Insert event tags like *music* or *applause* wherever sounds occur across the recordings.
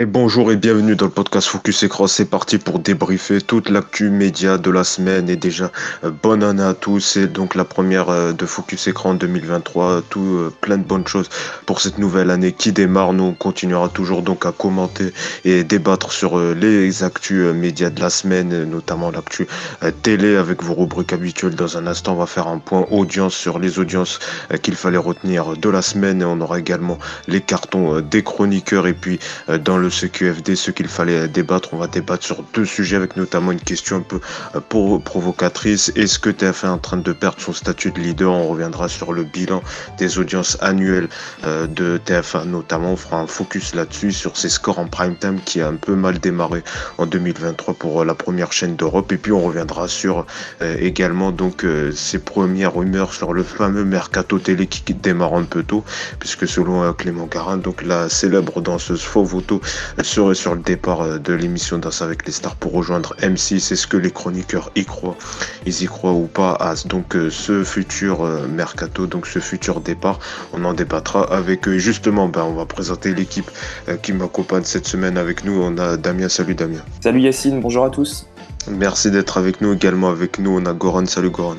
Et bonjour et bienvenue dans le podcast Focus Écran. C'est parti pour débriefer toute l'actu média de la semaine. Et déjà, euh, bonne année à tous. C'est donc la première euh, de Focus Écran 2023. Tout euh, plein de bonnes choses pour cette nouvelle année qui démarre. Nous, on continuera toujours donc à commenter et débattre sur les actus médias de la semaine, notamment l'actu télé avec vos rubriques habituelles. Dans un instant, on va faire un point audience sur les audiences qu'il fallait retenir de la semaine. Et on aura également les cartons des chroniqueurs. Et puis, dans le ce QFD, ce qu'il fallait débattre. On va débattre sur deux sujets avec notamment une question un peu euh, provocatrice. Est-ce que TF1 est en train de perdre son statut de leader? On reviendra sur le bilan des audiences annuelles euh, de TF1 notamment. On fera un focus là-dessus sur ses scores en prime time qui a un peu mal démarré en 2023 pour euh, la première chaîne d'Europe. Et puis on reviendra sur également donc ces premières rumeurs sur le fameux mercato télé qui démarre un peu tôt, puisque selon Clément Garin, donc la célèbre danseuse Fauvoto serait sur le départ euh, de l'émission Danse avec les stars pour rejoindre M6. Est-ce que les chroniqueurs y croient? Ils y croient ou pas? À donc euh, ce futur euh, mercato, donc ce futur départ On en débattra avec eux. Justement, ben, on va présenter l'équipe qui m'accompagne cette semaine avec nous. On a Damien. Salut Damien. Salut Yacine, bonjour à tous. Merci d'être avec nous également. Avec nous, on a Goran. Salut Goran.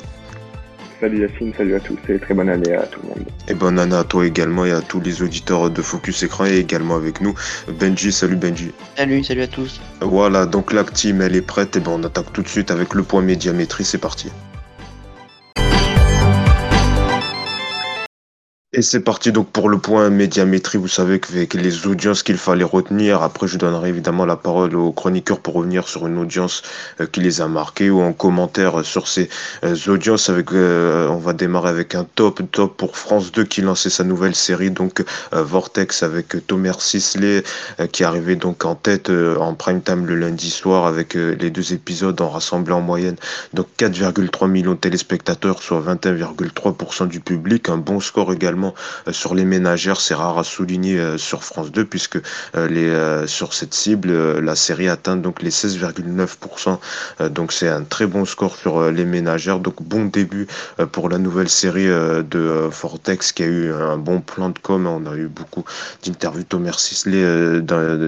Salut Yacine, salut à tous et très bonne année à tout le monde. Et bonne année à toi également et à tous les auditeurs de Focus Écran et également avec nous Benji. Salut Benji. Salut, salut à tous. Voilà, donc la team elle est prête et ben on attaque tout de suite avec le point médiamétrie, c'est parti. Et c'est parti donc pour le point médiamétrie. Vous savez qu'avec les audiences qu'il fallait retenir, après je donnerai évidemment la parole aux chroniqueurs pour revenir sur une audience euh, qui les a marqués ou en commentaire sur ces euh, audiences. Avec, euh, on va démarrer avec un top top pour France 2 qui lançait sa nouvelle série donc Vortex avec Thomas Sisley qui arrivait donc en tête en prime time le lundi soir avec les deux épisodes en rassemblant en moyenne donc 4,3 millions de téléspectateurs soit 21,3% du public, un bon score également euh, sur les ménagères. C'est rare à souligner euh, sur France 2 puisque euh, les, sur cette cible, la série atteint donc les 16,9%. donc c'est un très bon score sur les ménagères. Donc bon début pour la nouvelle série de Fortex qui a eu un bon plan de com. On a eu beaucoup d'interviews Thomas Sisley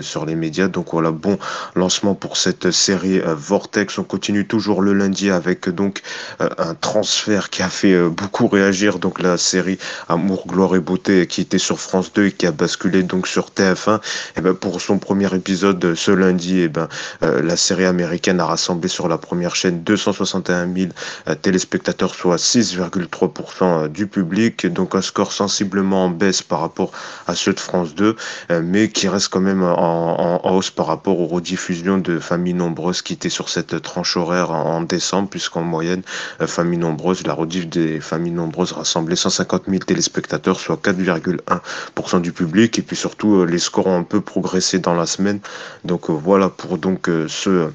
sur les médias. Donc voilà, bon lancement pour cette série Vortex. On continue toujours le lundi avec donc un transfert qui a fait beaucoup réagir. Donc la série Amour Gloire et Beauté qui était sur France 2 et qui a basculé donc sur TF1, et eh ben pour son premier épisode ce lundi, et eh ben euh, la série américaine a rassemblé sur la première chaîne 261 000 euh, téléspectateurs, soit 6,3% euh, du public, donc un score sensiblement en baisse par rapport à ceux de France 2, mais qui reste quand même en, hausse par rapport aux rediffusions de Familles Nombreuses qui étaient sur cette tranche horaire en, décembre, puisqu'en moyenne, Familles Nombreuses, la rediff des Familles Nombreuses rassemblait 150 000 téléspectateurs soit 4,1% du public. Et puis surtout, euh, les scores ont un peu progressé dans la semaine. Donc euh, voilà pour donc euh, ce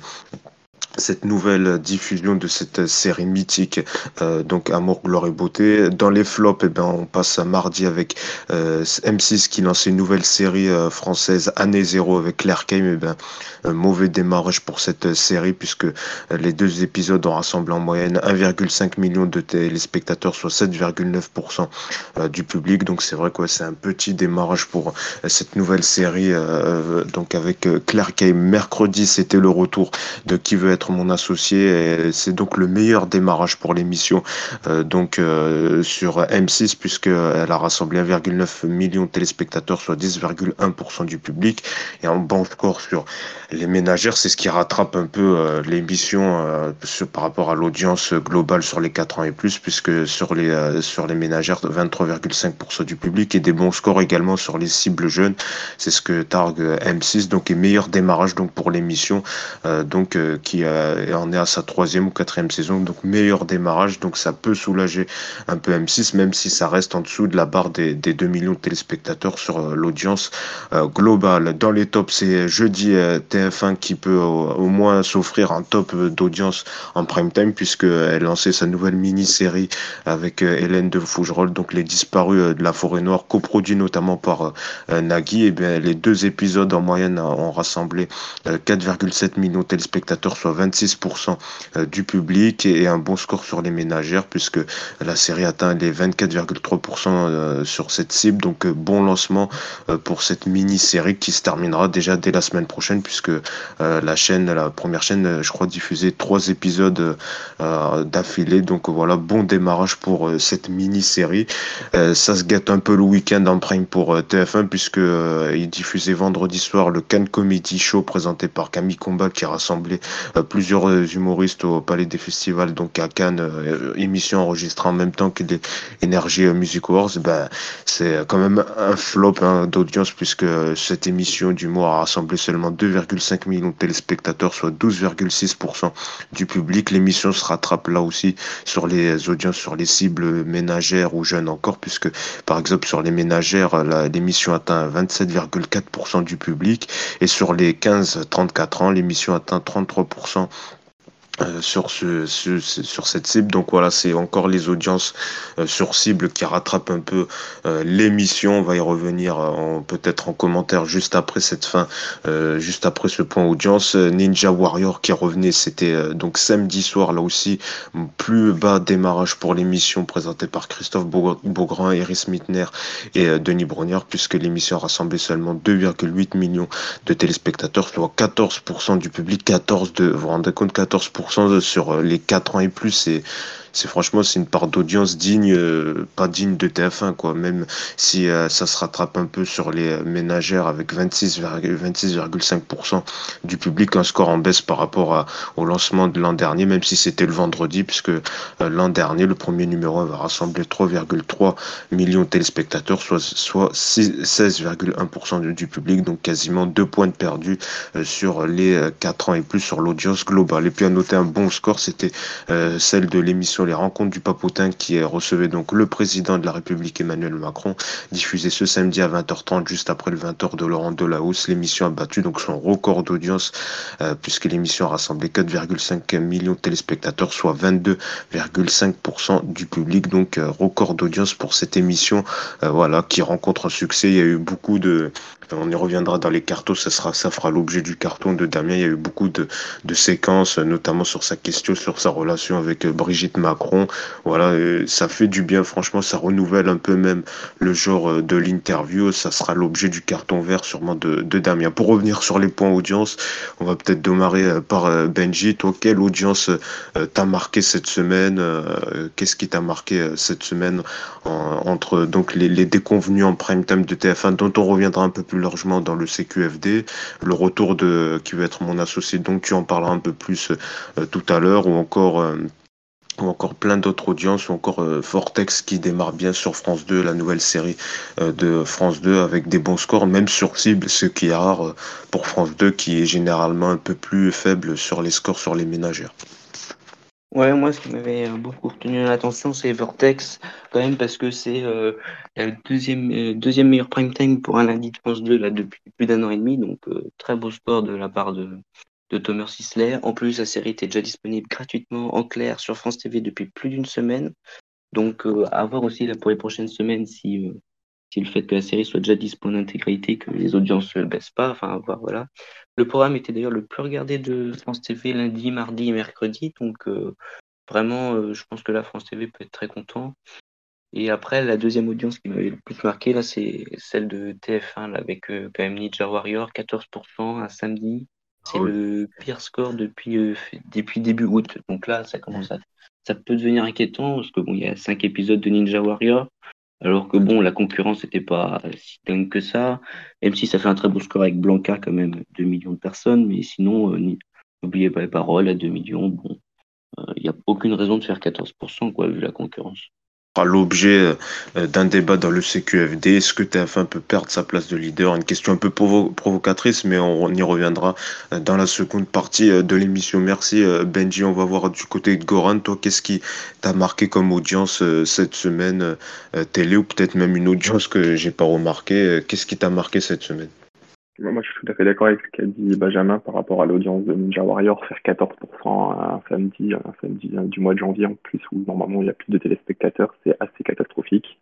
cette nouvelle diffusion de cette série mythique, euh, donc Amour, gloire et beauté. Dans les flops, eh ben, on passe à mardi avec euh, M6 qui lance une nouvelle série euh, française, Année Zéro, avec Claire Kame. Eh ben, mauvais démarrage pour cette série puisque les deux épisodes ont rassemblé en moyenne 1,5 million de téléspectateurs, soit 7,9% du public. Donc c'est vrai que c'est un petit démarrage pour cette nouvelle série. donc avec Claire Kame, mercredi, c'était le retour de Qui veut être mon associé. C'est donc le meilleur démarrage pour l'émission euh, donc euh, sur M6 puisqu'elle a rassemblé 1,9 million de téléspectateurs, soit 10,1% du public. Et en bon score sur les ménagères, c'est ce qui rattrape un peu euh, l'émission par rapport à l'audience globale sur les 4 ans et plus, puisque sur les, sur les ménagères, 23,5% du public et des bons scores également sur les cibles jeunes. C'est ce que targue M6, donc et meilleur démarrage donc pour l'émission, donc qui et on est à sa troisième ou quatrième saison, donc meilleur démarrage, donc ça peut soulager un peu M6, même si ça reste en dessous de la barre des, 2 millions de téléspectateurs sur euh, l'audience euh, globale. Dans les tops, c'est jeudi euh, TF1 qui peut au, moins s'offrir un top d'audience en prime time, puisqu'elle lancé sa nouvelle mini-série avec Hélène de Fougerolles, donc les disparus de la forêt noire, coproduit notamment par Nagui. Et bien, les deux épisodes en moyenne ont rassemblé 4,7 millions de téléspectateurs, soit 26% du public et un bon score sur les ménagères puisque la série atteint les 24,3% sur cette cible. Donc bon lancement pour cette mini-série qui se terminera déjà dès la semaine prochaine puisque la chaîne, la première chaîne, je crois, diffusait trois épisodes d'affilée. Donc voilà, bon démarrage pour cette mini-série. ça se gâte un peu le week-end en prime pour TF1 puisque il diffusait vendredi soir le Cannes Comedy Show présenté par Camille Combat qui euh, plusieurs euh, humoristes au Palais des Festivals, donc à Cannes, euh, émission enregistrée en même temps que les Energy Music Awards. Ben, c'est quand même un flop hein, d'audience puisque cette émission d'humour a rassemblé seulement 2,5 millions de téléspectateurs, soit 12,6% du public. L'émission se rattrape là aussi sur les audiences, sur les cibles ménagères ou jeunes encore, puisque par exemple sur les ménagères, l'émission atteint 27,4% du public et sur les 15-34 ans, l'émission atteint 33% non euh, sur ce, sur cette cible. Donc voilà c'est encore les audiences euh, sur cible qui rattrapent un peu euh, l'émission. On va y revenir peut-être en commentaire juste après cette fin juste après ce point audience. Ninja Warrior qui revenait c'était donc samedi soir là aussi plus bas démarrage pour l'émission présentée par Christophe Beaugrand Iris Mitner et Denis Brogniard puisque l'émission rassemblait seulement 2,8 millions de téléspectateurs soit 14% du public. 14 de vous vous rendez compte 14% sur euh, les 4 ans et plus, et c'est franchement c'est une part d'audience digne, euh, pas digne de TF1 quoi. Même si euh, ça se rattrape un peu sur les ménagères avec 26,5% du public, un score en baisse par rapport au lancement de l'an dernier, même si c'était le vendredi, puisque euh, l'an dernier le premier numéro va rassembler 3,3 millions de téléspectateurs, soit soit 16,1% du public, donc quasiment deux points de perdu sur les 4 ans et plus sur l'audience globale. Et puis à noter un bon score, c'était celle de l'émission les rencontres du Papotin qui recevait donc le président de la République Emmanuel Macron, diffusé ce samedi à 20h30 juste après le 20h de Laurent Delahousse. L'émission a battu donc son record d'audience euh, puisque l'émission a rassemblé 4,5 millions de téléspectateurs, soit 22,5% du public. Donc euh, record d'audience pour cette émission, euh, voilà, qui rencontre un succès. Il y a eu beaucoup de on y reviendra dans les cartons, ça, sera, ça fera l'objet du carton de Damien. Il y a eu beaucoup de, de, séquences, notamment sur sa question, sur sa relation avec Brigitte Macron. Voilà, ça fait du bien, franchement, ça renouvelle un peu même le genre euh, de l'interview. Ça sera l'objet du carton vert sûrement de, Damien. Pour revenir sur les points audience, on va peut-être démarrer euh, par Benji. Toi, quelle audience t'a marqué cette semaine Qu'est-ce qui t'a marqué cette semaine entre donc les, déconvenus en prime time de TF1 dont on reviendra un peu plus largement dans le CQFD. Le retour de qui va être mon associé, donc tu en parleras un peu plus euh, tout à l'heure, ou encore euh, ou encore plein d'autres audiences, ou encore euh, Vortex qui démarre bien sur France 2, la nouvelle série de France 2 avec des bons scores, même sur cible, ce qui est rare pour France 2 qui est généralement un peu plus faible sur les scores sur les ménagères. Ouais, moi, ce qui m'avait euh, beaucoup retenu l'attention, c'est Vortex, quand même, parce que c'est euh, le deuxième, euh, deuxième meilleur prime time pour un lundi de France 2 là, depuis plus d'un an et demi. Donc, très beau sport de la part de, de Thomas Sisler. En plus, la série était déjà disponible gratuitement en clair sur France TV depuis plus d'une semaine. Donc, à voir aussi là, pour les prochaines semaines si si le fait que la série soit déjà disponible en intégralité, que les audiences ne baissent pas, enfin, à voir, voilà. Le programme était d'ailleurs le plus regardé de France TV lundi, mardi et mercredi, donc euh, vraiment, euh, je pense que la France TV peut être très content. Et après, la deuxième audience qui m'avait le plus marqué, là, c'est celle de TF1, là, avec euh, quand même Ninja Warrior, 14% un samedi. C'est le pire score depuis, depuis début août. Donc là, ça commence à, ça peut devenir inquiétant parce que bon, il y a cinq épisodes de Ninja Warrior. Alors que bon, la concurrence n'était pas si dingue que ça, même si ça fait un très beau score avec Blanca quand même, 2 millions de personnes, mais sinon, euh, n'oubliez pas les paroles, à 2 millions, bon, il euh, n'y a aucune raison de faire 14%, quoi, vu la concurrence l'objet euh, d'un débat dans le CQFD. Est-ce que TF1 peut perdre sa place de leader? Une question un peu provocatrice, mais on, y reviendra euh, dans la seconde partie euh, de l'émission. Merci Benji. On va voir du côté de Goran. Toi, qu'est-ce qui t'a marqué comme audience cette semaine télé ou peut-être même une audience que j'ai pas remarqué Qu'est-ce qui t'a marqué cette semaine? Moi, je suis tout à fait d'accord avec ce qu'a dit Benjamin par rapport à l'audience de Ninja Warrior, faire 14% un samedi, un samedi du mois de janvier en plus, où normalement il y a plus de téléspectateurs, c'est assez catastrophique.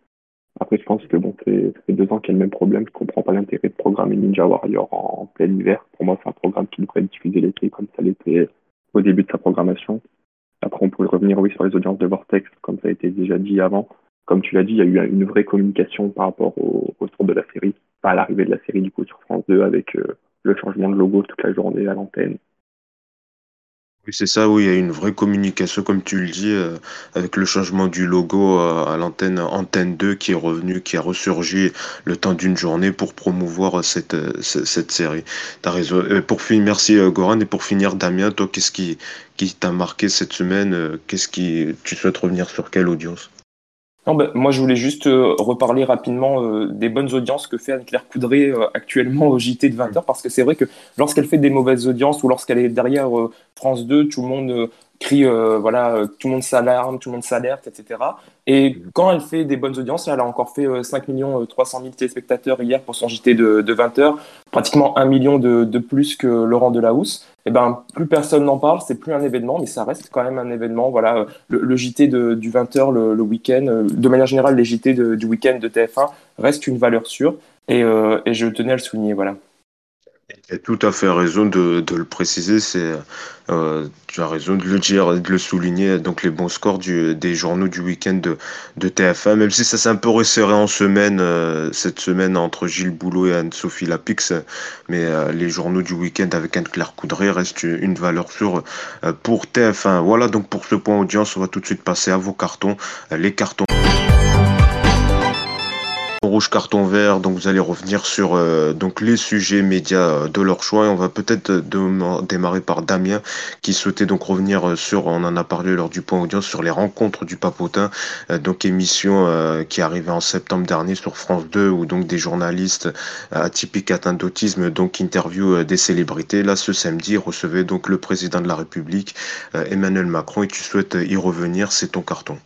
Après, je pense que bon, ça fait deux ans qu'il y a le même problème. Je comprends pas l'intérêt de programmer Ninja Warrior en, plein hiver. Pour moi, c'est un programme qui devrait être diffusé l'été, comme ça l'était au début de sa programmation. Après, on pourrait revenir oui, sur les audiences de Vortex, comme ça a été déjà dit avant. Comme tu l'as dit, il y a eu une vraie communication par rapport au retour de la série, pas à l'arrivée de la série du coup sur France 2 avec le changement de logo toute la journée à l'antenne oui, c'est ça, oui, il y a une vraie communication, comme tu le dis, euh, avec le changement du logo euh, à l'antenne Antenne 2 qui est revenu, qui a ressurgi le temps d'une journée pour promouvoir cette, euh, cette série. Raison. pour finir, merci Goran, et pour finir, Damien, toi, qu'est-ce qui, qui t'a marqué cette semaine Qu'est-ce qui, tu souhaites revenir sur quelle audience? Non, ben, moi, je voulais juste reparler rapidement des bonnes audiences que fait Anne-Claire Coudray actuellement au JT de 20h, parce que c'est vrai que lorsqu'elle fait des mauvaises audiences ou lorsqu'elle est derrière France 2, tout le monde euh, crie, euh, voilà, euh, tout le monde s'alarme, tout le monde s'alerte, etc. Et quand elle fait des bonnes audiences, elle a encore fait 5 millions 300 000 téléspectateurs hier pour son JT de, 20 h pratiquement un million de, plus que Laurent Delahousse. Et eh ben, plus personne n'en parle, c'est plus un événement, mais ça reste quand même un événement. Voilà, le, JT du 20 h le, week-end, de manière générale, les JT du week-end de TF1 restent une valeur sûre. Et, et je tenais à le souligner, voilà. Tu as tout à fait raison de, le préciser, euh, tu as raison de le dire, de le souligner, donc les bons scores des journaux du week-end de, de TF1, même si ça s'est un peu resserré en semaine, euh, cette semaine entre Gilles Boulot et Anne-Sophie Lapix, mais euh, les journaux du week-end avec Anne-Claire Coudray restent une valeur sûre pour TF1. Voilà donc pour ce point audience, on va tout de suite passer à vos cartons, les cartons carton vert. Donc vous allez revenir sur euh, donc les sujets médias euh, de leur choix. Et on va peut-être euh, démarrer par Damien qui souhaitait donc revenir sur, on en a parlé lors du point audience, sur les rencontres du Papotin. donc émission qui arrivait en septembre dernier sur France 2 où donc des journalistes atypiques atteints d'autisme donc interview des célébrités. Là ce samedi recevait donc le président de la République Emmanuel Macron et tu souhaites y revenir, c'est ton carton.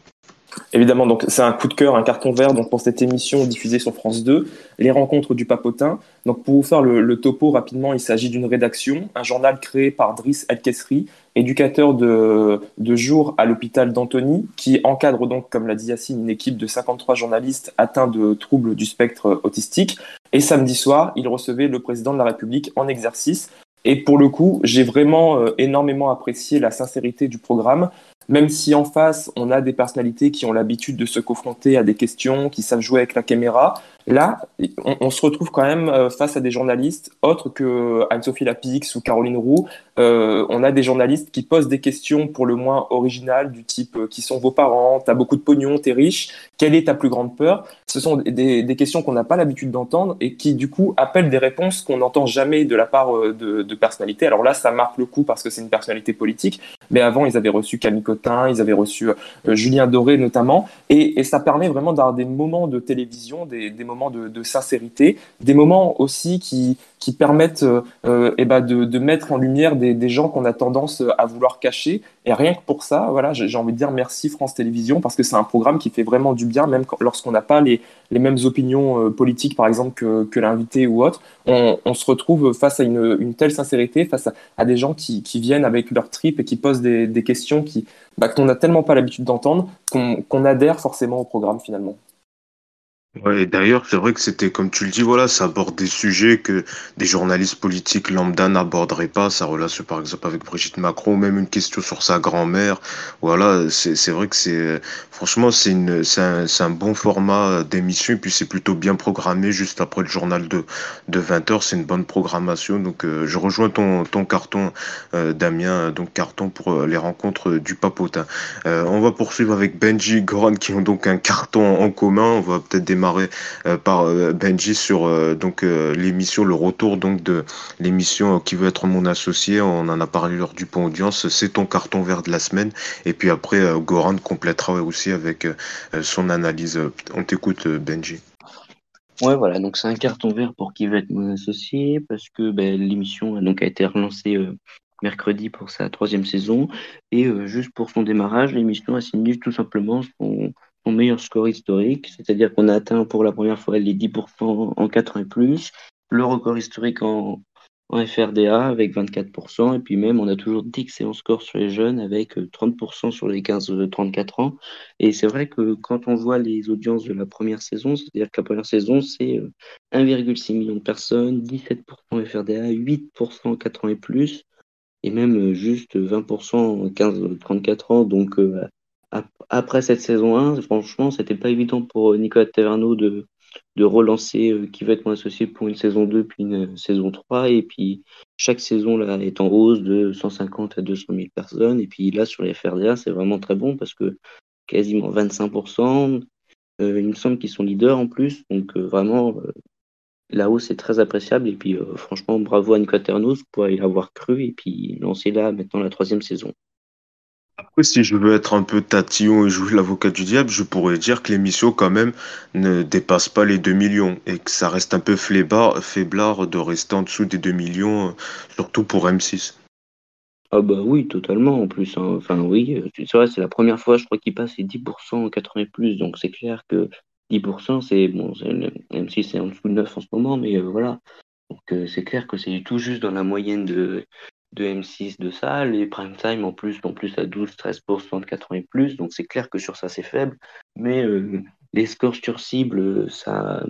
Évidemment, donc c'est un coup de cœur, un carton vert donc pour cette émission diffusée sur France 2, les rencontres du papotin. Donc pour vous faire le, topo rapidement, il s'agit d'une rédaction, un journal créé par Driss El-Kesri, éducateur de, de jour à l'hôpital d'Antony, qui encadre donc, comme l'a dit Yacine, une équipe de 53 journalistes atteints de troubles du spectre autistique. Et samedi soir, il recevait le président de la République en exercice. Et pour le coup, j'ai vraiment euh, énormément apprécié la sincérité du programme. Même si en face, on a des personnalités qui ont l'habitude de se confronter à des questions, qui savent jouer avec la caméra, Là, on, se retrouve quand même euh, face à des journalistes autres que Anne-Sophie Lapix ou Caroline Roux. Euh, on a des journalistes qui posent des questions pour le moins originales du type euh, qui sont vos parents, t'as beaucoup de pognon, t'es riche, quelle est ta plus grande peur? Ce sont des, questions qu'on n'a pas l'habitude d'entendre et qui du coup appellent des réponses qu'on n'entend jamais de la part de, personnalités. Alors là, ça marque le coup parce que c'est une personnalité politique, mais avant ils avaient reçu Camille Cotin, ils avaient reçu Julien Doré notamment, et, ça permet vraiment d'avoir des moments de télévision, des, des moments de, sincérité, des moments aussi qui, qui permettent euh, eh ben de, de, mettre en lumière des, gens qu'on a tendance à vouloir cacher. Et rien que pour ça, voilà, j'ai envie de dire merci France Télévisions parce que c'est un programme qui fait vraiment du bien, même lorsqu'on n'a pas les, les, mêmes opinions euh, politiques, par exemple, que, que l'invité ou autre. On, se retrouve face à une, une telle sincérité, face à, des gens qui, qui, viennent avec leur trip et qui posent des, des questions qui, bah, qu'on n'a tellement pas l'habitude d'entendre qu'on adhère forcément au programme finalement. Ouais, d'ailleurs, c'est vrai que c'était, comme tu le dis, voilà, ça aborde des sujets que des journalistes politiques lambda n'aborderaient pas. Sa relation, par exemple, avec Brigitte Macron, même une question sur sa grand-mère. Voilà, c'est, vrai que c'est, franchement, c'est un, un bon format d'émission. Et puis, c'est plutôt bien programmé juste après le journal de, de 20 heures. C'est une bonne programmation. Donc, euh, je rejoins ton, ton carton, euh, Damien, donc carton pour euh, les rencontres du papotin. on va poursuivre avec Benji Goran qui ont donc un carton en commun. On va peut-être démarrer euh, par euh, Benji sur euh, donc l'émission, le retour donc de l'émission qui veut être mon associé. On en a parlé lors du pont audience. C'est ton carton vert de la semaine. Et puis après, Goran complétera aussi avec son analyse. On t'écoute, Benji. Ouais, voilà, donc c'est un carton vert pour qui veut être mon associé, parce que ben, l'émission a, donc, été relancée mercredi pour sa troisième saison, et juste pour son démarrage, l'émission a signé tout simplement son, meilleur score historique, c'est-à-dire qu'on a atteint pour la première fois les 10% en 4 ans et plus, le record historique en, FRDA avec 24%, et puis même on a toujours d'excellents scores sur les jeunes avec 30% euh, sur les 15-34 ans. Et c'est vrai que quand on voit les audiences de la première saison, c'est-à-dire que la première saison c'est 1,6 euh, million de personnes, 17% FRDA, 8% en 4 ans et plus, et même juste 20% 15-34 ans. Donc après cette saison 1, franchement, c'était pas évident pour Nicolas Taverneau de, relancer qui va être mon associé pour une saison 2 puis une saison 3. Et puis chaque saison là est en hausse de 150 à 200 000 personnes. Et puis là, sur les FRDA, c'est vraiment très bon parce que quasiment 25%. il me semble qu'ils sont leaders en plus. Donc vraiment, la hausse est très appréciable. Et puis, euh, franchement, bravo à Nicolas Ternos pour y avoir cru et puis lancer là maintenant la troisième saison. Après, si je veux être un peu tatillon et jouer l'avocat du diable, je pourrais dire que l'émission, quand même, ne dépasse pas les 2 millions et que ça reste un peu faiblard, de rester en dessous des 2 millions, surtout pour M6. Ah bah oui, totalement en plus. Hein. Enfin oui, euh, c'est vrai, c'est la première fois, je crois, qu'il passe les 10% 80 plus, donc c'est clair que 10%, c'est bon, même si c'est en dessous de 9 en ce moment, mais euh, voilà. Donc euh, c'est clair que c'est tout juste dans la moyenne de, de M6 de ça. Les prime time en plus, en plus à 12-13% de 80 plus, donc c'est clair que sur ça c'est faible. Mais euh, les scores sur cible, ça,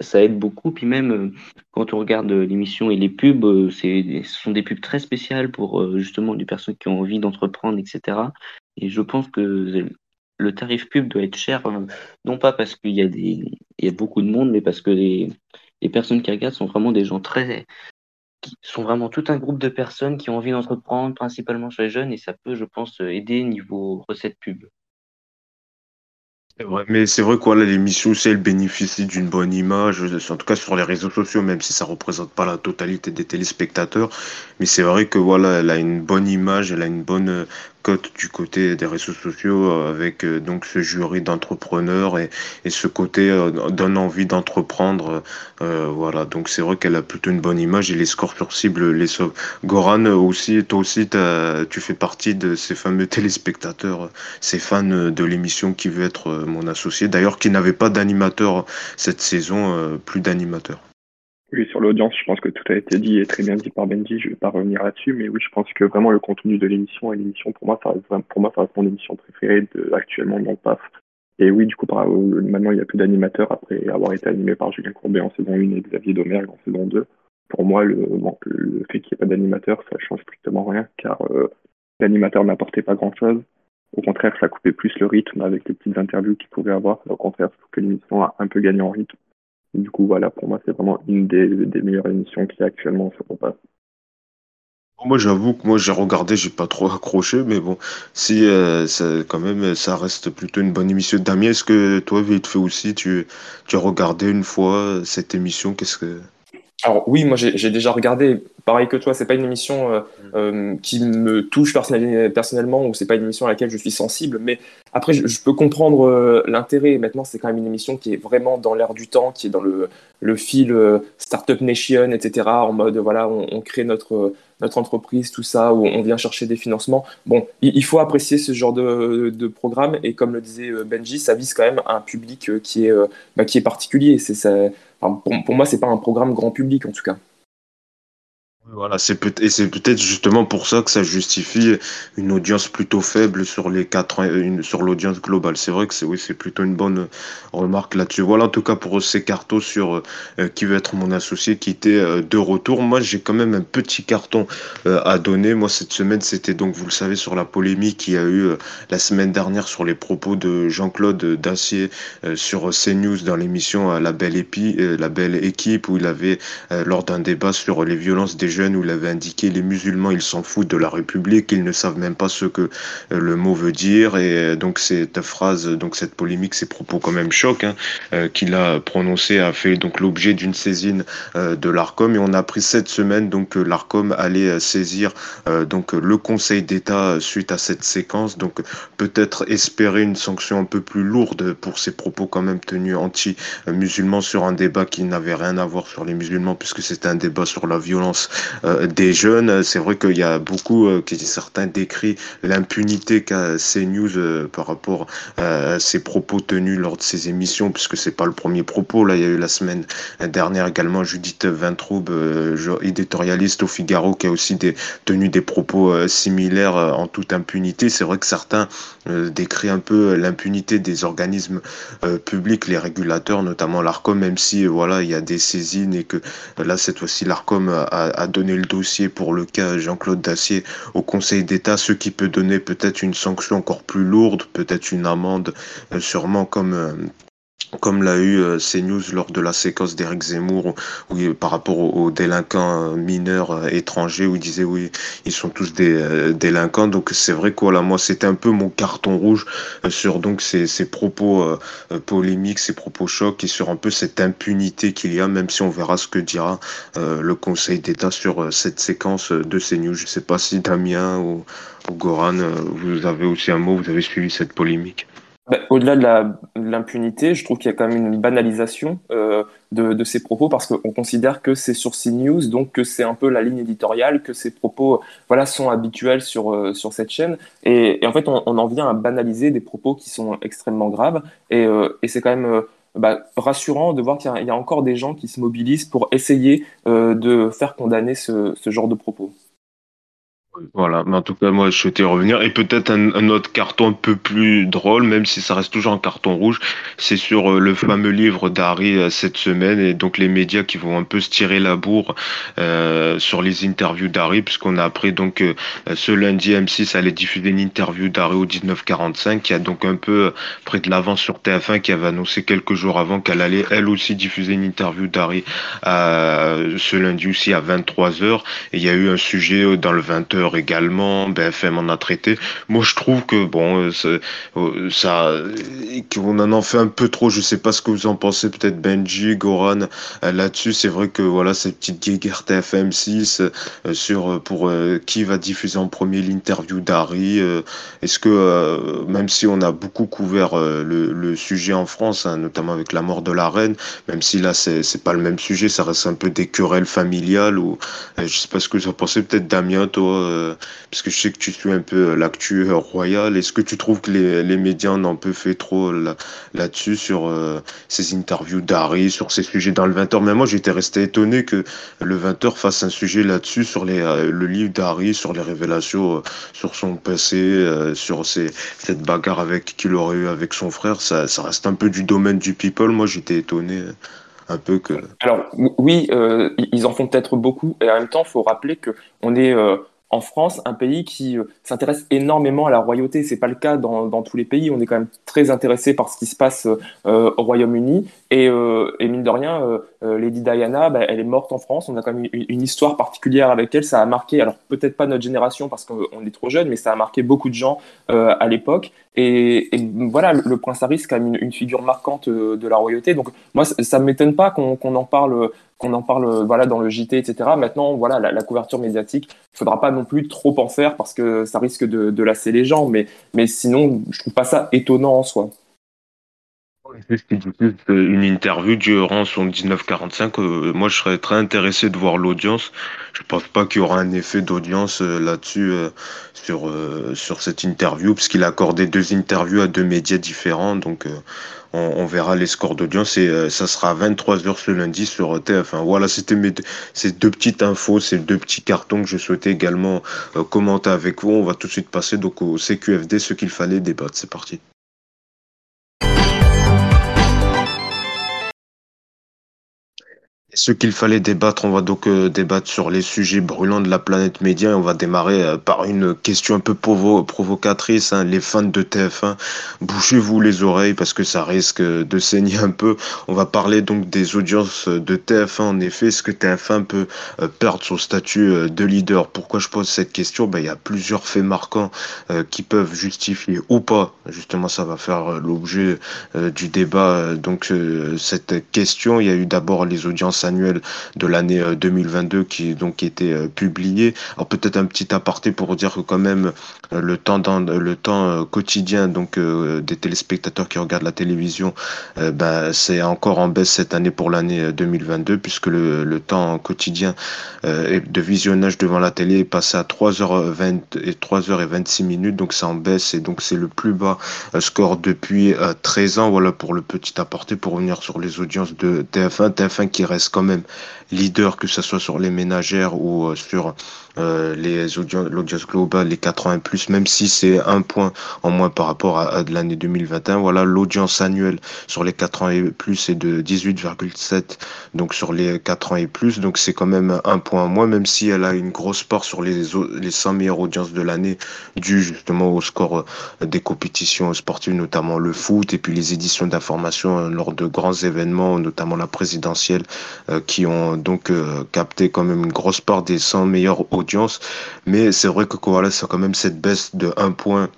ça aide beaucoup. Puis même quand on regarde l'émission et les pubs, ce sont des pubs très spéciales pour justement des personnes qui ont envie d'entreprendre, etc. Et je pense que le tarif pub doit être cher, euh, non pas parce qu'il y a des, il y a beaucoup de monde, mais parce que les, les personnes qui regardent sont vraiment des gens très, qui sont vraiment tout un groupe de personnes qui ont envie d'entreprendre, principalement chez les jeunes, et ça peut, je pense, aider niveau recette pub. Mais c'est vrai quoi, l'émission, c'est elle bénéficie d'une bonne image, en tout cas sur les réseaux sociaux, même si ça représente pas la totalité des téléspectateurs. Mais c'est vrai que voilà, elle a une bonne image, elle a une bonne du côté des réseaux sociaux euh, avec euh, donc ce jury d'entrepreneurs et, et, ce côté euh, donne envie d'entreprendre. voilà, donc c'est vrai qu'elle a plutôt une bonne image et les scores sur cible les sauvent. Goran aussi, toi aussi, tu fais partie de ces fameux *laughs* téléspectateurs, ces fans de l'émission qui veut être mon associé. D'ailleurs, qui n'avait pas d'animateur cette saison, plus d'animateur. Oui, sur l'audience, je pense que tout a été dit et très bien dit par Benji. Je ne vais pas revenir là-dessus, mais oui, je pense que vraiment le contenu de l'émission et l'émission, pour moi, ça reste, pour moi, ça reste mon émission préférée actuellement dans le PAF. Et oui, du coup, par, maintenant, il n'y a plus d'animateurs après avoir été animé par Julien Courbet en saison 1 et Xavier Domergue en saison 2. Pour moi, le, le fait qu'il n'y ait pas d'animateur, ça change strictement rien, car euh, l'animateur n'apportait pas grand-chose. Au contraire, ça coupait plus le rythme avec les petites interviews qu'il pouvait avoir. Au contraire, je trouve que l'émission a un peu gagné en rythme. Du coup, voilà, pour moi, c'est vraiment une des, meilleures émissions qui actuellement sur Repas. Moi, j'avoue que moi, j'ai regardé, j'ai pas trop accroché, mais bon, si, euh, quand même, ça reste plutôt une bonne émission. Damien, est-ce que toi, vite fait aussi, tu, tu as regardé une fois cette émission? Qu'est-ce que. Alors oui, moi j'ai déjà regardé, pareil que toi, c'est pas une émission euh, mm. euh, qui me touche personnellement ou c'est pas une émission à laquelle je suis sensible, mais après je, peux comprendre euh, l'intérêt. Maintenant, c'est quand même une émission qui est vraiment dans l'air du temps, qui est dans le, le fil Startup Nation, etc. En mode voilà, on, crée notre notre entreprise, tout ça, où on vient chercher des financements. Bon, il, faut apprécier ce genre de, de, programme et comme le disait Benji, ça vise quand même un public qui est bah, qui est particulier. C'est pour, pour, moi, c'est pas un programme grand public en tout cas. Voilà, c'est peut et c'est peut-être justement pour ça que ça justifie une audience plutôt faible sur les quatre sur l'audience globale. C'est vrai que c'est oui, c'est plutôt une bonne remarque là-dessus. Voilà en tout cas pour ces cartons sur euh, qui veut être mon associé qui était euh, de retour. Moi, j'ai quand même un petit carton euh, à donner. Moi, cette semaine, c'était donc vous le savez sur la polémique qu'il y a eu la semaine dernière sur les propos de Jean-Claude Dacier sur CNews dans l'émission La Belle Épi, La Belle Équipe où il avait lors d'un débat sur les violences des jeunes où il avait indiqué les musulmans, ils s'en foutent de la République, ils ne savent même pas ce que euh, le mot veut dire. Et euh, donc cette phrase, donc cette polémique, ces propos quand même choc hein, euh, qu'il a prononcé a fait donc l'objet d'une saisine de l'Arcom. Et on a appris cette semaine donc que l'Arcom allait saisir donc le Conseil d'État suite à cette séquence. Donc peut-être espérer une sanction un peu plus lourde pour ces propos quand même tenus anti-musulmans sur un débat qui n'avait rien à voir sur les musulmans puisque c'était un débat sur la violence euh, des jeunes. C'est vrai qu'il y a beaucoup, euh, certains décrit l'impunité qu'a CNews euh, par rapport à ses propos tenus lors de ces émissions, puisque c'est pas le premier propos. Là, il y a eu la semaine dernière également Judith Vintraube, éditorialiste au Figaro, qui a aussi tenu des propos similaires en toute impunité. C'est vrai que certains décrit un peu l'impunité des organismes publics, les régulateurs, notamment l'ARCOM, même si voilà il y a des saisines et que là cette fois-ci l'ARCOM a donné le dossier pour le cas Jean-Claude Dacier au Conseil d'État, ce qui peut donner peut-être une sanction encore plus lourde, peut-être une amende, sûrement comme comme l'a eu euh, CNews lors de la séquence d'Éric Zemmour où, par rapport aux, délinquants euh, mineurs euh, étrangers où il disait oui ils sont tous des délinquants. Donc c'est vrai que voilà moi c'était un peu mon carton rouge sur donc ces, ces propos polémiques ces propos chocs et sur un peu cette impunité qu'il y a même si on verra ce que dira le Conseil d'État sur cette séquence de CNews. Je sais pas si Damien ou, ou Goran vous avez aussi un mot vous avez suivi cette polémique bah, au-delà de l'impunité, je trouve qu'il y a quand même une banalisation euh, de, ces propos parce qu'on considère que c'est sur CNews, donc que c'est un peu la ligne éditoriale, que ces propos voilà, sont habituels sur, euh, sur cette chaîne. Et, en fait, on, en vient à banaliser des propos qui sont extrêmement graves. Et, euh, et c'est quand même bah, rassurant de voir qu'il y, a encore des gens qui se mobilisent pour essayer de faire condamner ce, ce genre de propos. Voilà, mais en tout cas, moi, je souhaitais revenir. Et peut-être un, autre carton un peu plus drôle, même si ça reste toujours un carton rouge, c'est sur euh, le fameux livre d'Harry euh, cette semaine, et donc les médias qui vont un peu se tirer la bourre euh, sur les interviews d'Harry, puisqu'on a appris donc ce lundi M6 allait diffuser une interview d'Harry au 1945, qui a donc un peu pris de l'avance sur TF1, qui avait annoncé quelques jours avant qu'elle allait elle aussi diffuser une interview d'Harry ce lundi aussi à 23h. Et il y a eu un sujet dans le 20h également, BFM en a traité. Moi, je trouve que bon, euh, euh, ça, qu'on en en fait un peu trop. Je sais pas ce que vous en pensez, peut-être Benji, Goran euh, là-dessus. C'est vrai que voilà, cette petite guéguerre TFM 6 sur pour qui va diffuser en premier l'interview d'Harry. Est-ce que même si on a beaucoup couvert le, sujet en France, hein, notamment avec la mort de la reine, même si là c'est c'est pas le même sujet, ça reste un peu des querelles familiales ou je sais pas ce que vous en pensez. Peut-être Damien, toi euh, parce que je sais que tu suis un peu euh, l'actu euh, royal. Est-ce que tu trouves que les, les médias en ont un peu fait trop là-dessus, sur ces interviews d'Harry, sur ces sujets dans le 20h Mais moi, j'étais resté étonné que le 20h fasse un sujet là-dessus, sur les, le livre d'Harry, sur les révélations, sur son passé, sur cette bagarre qu'il aurait eu avec son frère. Ça, ça reste un peu du domaine du people. Moi, j'étais étonné un peu que. Alors oui, ils en font peut-être beaucoup, et en même temps, il faut rappeler que on est en France, un pays qui euh, s'intéresse énormément à la royauté. C'est pas le cas dans, tous les pays. On est quand même très intéressé par ce qui se passe euh, au Royaume-Uni. Euh, et, mine de rien, Lady Diana, bah, elle est morte en France. On a quand même une, histoire particulière avec elle. Ça a marqué, alors peut-être pas notre génération parce qu'on est trop jeune, mais ça a marqué beaucoup de gens à l'époque. Et, voilà, le, prince Harry, c'est quand même une, figure marquante de la royauté. Donc moi, ça, ne m'étonne pas qu'on en parle qu'on en parle voilà dans le JT etc maintenant voilà la, couverture médiatique il faudra pas non plus trop en faire parce que ça risque de, lasser les gens mais mais sinon je trouve pas ça étonnant en soi une interview durant son 1945. Euh, moi, je serais très intéressé de voir l'audience. Je pense pas qu'il y aura un effet d'audience euh, là-dessus euh, sur sur cette interview, puisqu'il a accordé deux interviews à deux médias différents. Donc, on, verra les scores d'audience et euh, ça sera à 23h ce lundi sur TF1. Voilà, c'était mes ces deux petites infos, ces deux petits cartons que je souhaitais également euh, commenter avec vous. On va tout de suite passer donc au CQFD, ce qu'il fallait débattre. C'est parti. Ce qu'il fallait débattre, on va donc euh, débattre sur les sujets brûlants de la planète média et on va démarrer euh, par une question un peu provocatrice. Hein. Les fans de TF1, bouchez-vous les oreilles parce que ça risque de saigner un peu. On va parler donc des audiences de TF1. En effet, est-ce que TF1 peut euh, perdre son statut de leader? Pourquoi je pose cette question? Ben, Il y a plusieurs faits marquants qui peuvent justifier ou pas. Justement, ça va faire l'objet du débat. Donc cette question, il y a eu d'abord les audiences annuel de l'année 2022 euh, qui donc était euh, publié. Alors peut-être un petit aparté pour dire que quand même euh, le temps dans, le temps quotidien donc des téléspectateurs qui regardent la télévision, ben, c'est encore en baisse cette année pour l'année 2022 puisque le, le temps quotidien de visionnage devant la télé est passé à 3h20 et 3h26 minutes donc c'est en baisse et donc c'est le plus bas score depuis 13 ans voilà pour le petit aparté pour revenir sur les audiences de TF1 TF1 qui reste quand même leader, que ce soit sur les ménagères ou euh, sur euh, les audiences, l'audience globale, les 80 plus, même si c'est un point en moins par rapport à, de l'année 2021. Voilà, l'audience annuelle sur les 4 ans et plus est de 18,7, donc sur les 4 ans et plus, donc c'est quand même un point en moins, même si elle a une grosse part sur les, les 100 meilleures audiences de l'année, dû justement au score euh, des compétitions sportives, notamment le foot, et puis les éditions d'information euh, lors de grands événements, notamment la présidentielle, qui ont donc capté quand même une grosse part des 100 meilleures audiences Mais c'est vrai que voilà, c'est quand même cette baisse de 1 point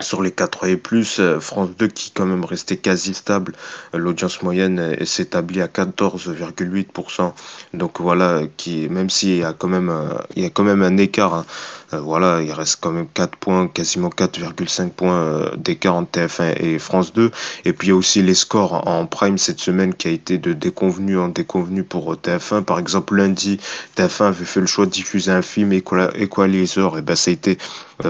sur les 4 et plus, euh, France 2 qui quand même restait quasi stable, euh, l'audience moyenne s'établit à 14,8%. Donc voilà, qui même s'il y a quand même il y a quand même un écart hein, euh, voilà, il reste quand même 4 points, quasiment 4,5 points euh, d'écart entre TF1 et France 2. Et puis il y a aussi les scores en prime cette semaine qui a été de déconvenu en déconvenu pour euh, TF1. Par exemple, lundi, TF1 avait fait le choix de diffuser un film Equalizer, et ben ça a été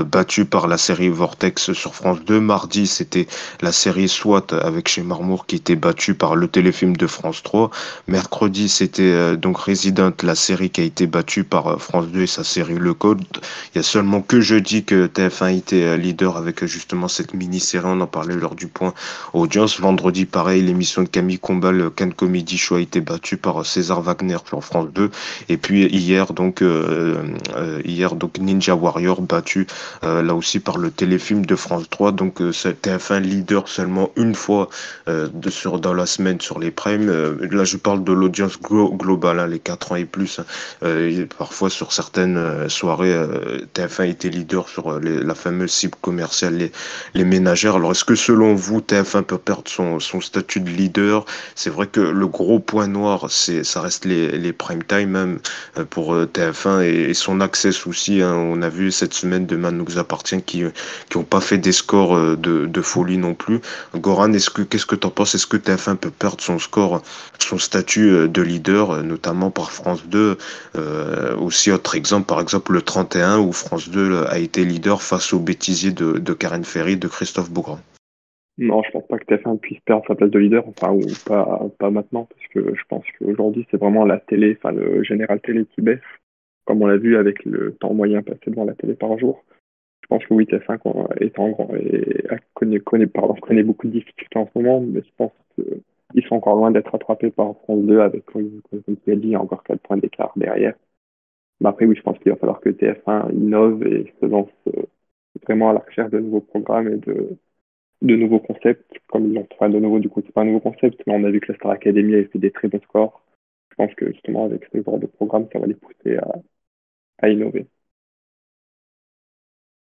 battu par la série Vortex sur France 2. Mardi, c'était la série SWAT avec chez Marmour qui était battue par le téléfilm de France 3. Mercredi, c'était donc Resident, la série qui a été battue par France 2 et sa série Le Code. Il y a seulement que jeudi que TF1 était euh, leader avec euh, justement cette mini-série. On en parlait lors du point audience. Vendredi, pareil, l'émission de Camille Combal, le Can Comedy Show, a été battue par euh, César Wagner sur France 2. Et puis hier, donc, hier, donc Ninja Warrior battu là aussi par le téléfilm de France 3. Donc TF1 leader seulement une fois de, sur, dans la semaine sur les primes. là, je parle de l'audience globale, hein, les 4 ans et plus. parfois sur certaines soirées, TF1 était leader sur euh, la fameuse cible commerciale, les, ménagères. Alors, est-ce que selon vous, TF1 peut perdre son, statut de leader? C'est vrai que le gros point noir, c'est ça reste les, prime time même euh, pour euh, TF1 et, son accès aussi. Hein. On a vu cette semaine Demain nous appartient qui n'ont pas fait des scores de, folie non plus. Goran, est-ce que qu'est-ce que tu en penses? Est-ce que TF1 peut perdre son score, son statut de leader, notamment par France 2 Aussi autre exemple, par exemple le 31 où France 2 a été leader face au bêtisier de, de Karen Ferry, de Christophe Beaugrand. Non, je pense pas que TF1 puisse perdre sa place de leader, enfin, ou pas, maintenant, parce que je pense qu'aujourd'hui, c'est vraiment la télé, enfin, le général télé qui baisse, comme on l'a vu avec le temps moyen passé devant la télé par jour. Je pense que oui, TF1 est en et connaît, beaucoup de difficultés en ce moment, mais je pense qu'ils sont encore loin d'être rattrapés par France 2 avec, comme tu as dit, encore 4 points d'écart derrière. Mais après, oui, je pense qu'il va falloir que TF1 innove et se lance euh, vraiment à la recherche de nouveaux programmes et de, de nouveaux concepts, comme ils ont enfin, de nouveau, du coup, c'est pas un nouveau concept, mais on a vu que la Star Academy a fait des très bons scores. Je pense que justement, avec ce genre de programme, ça va les pousser à, à innover.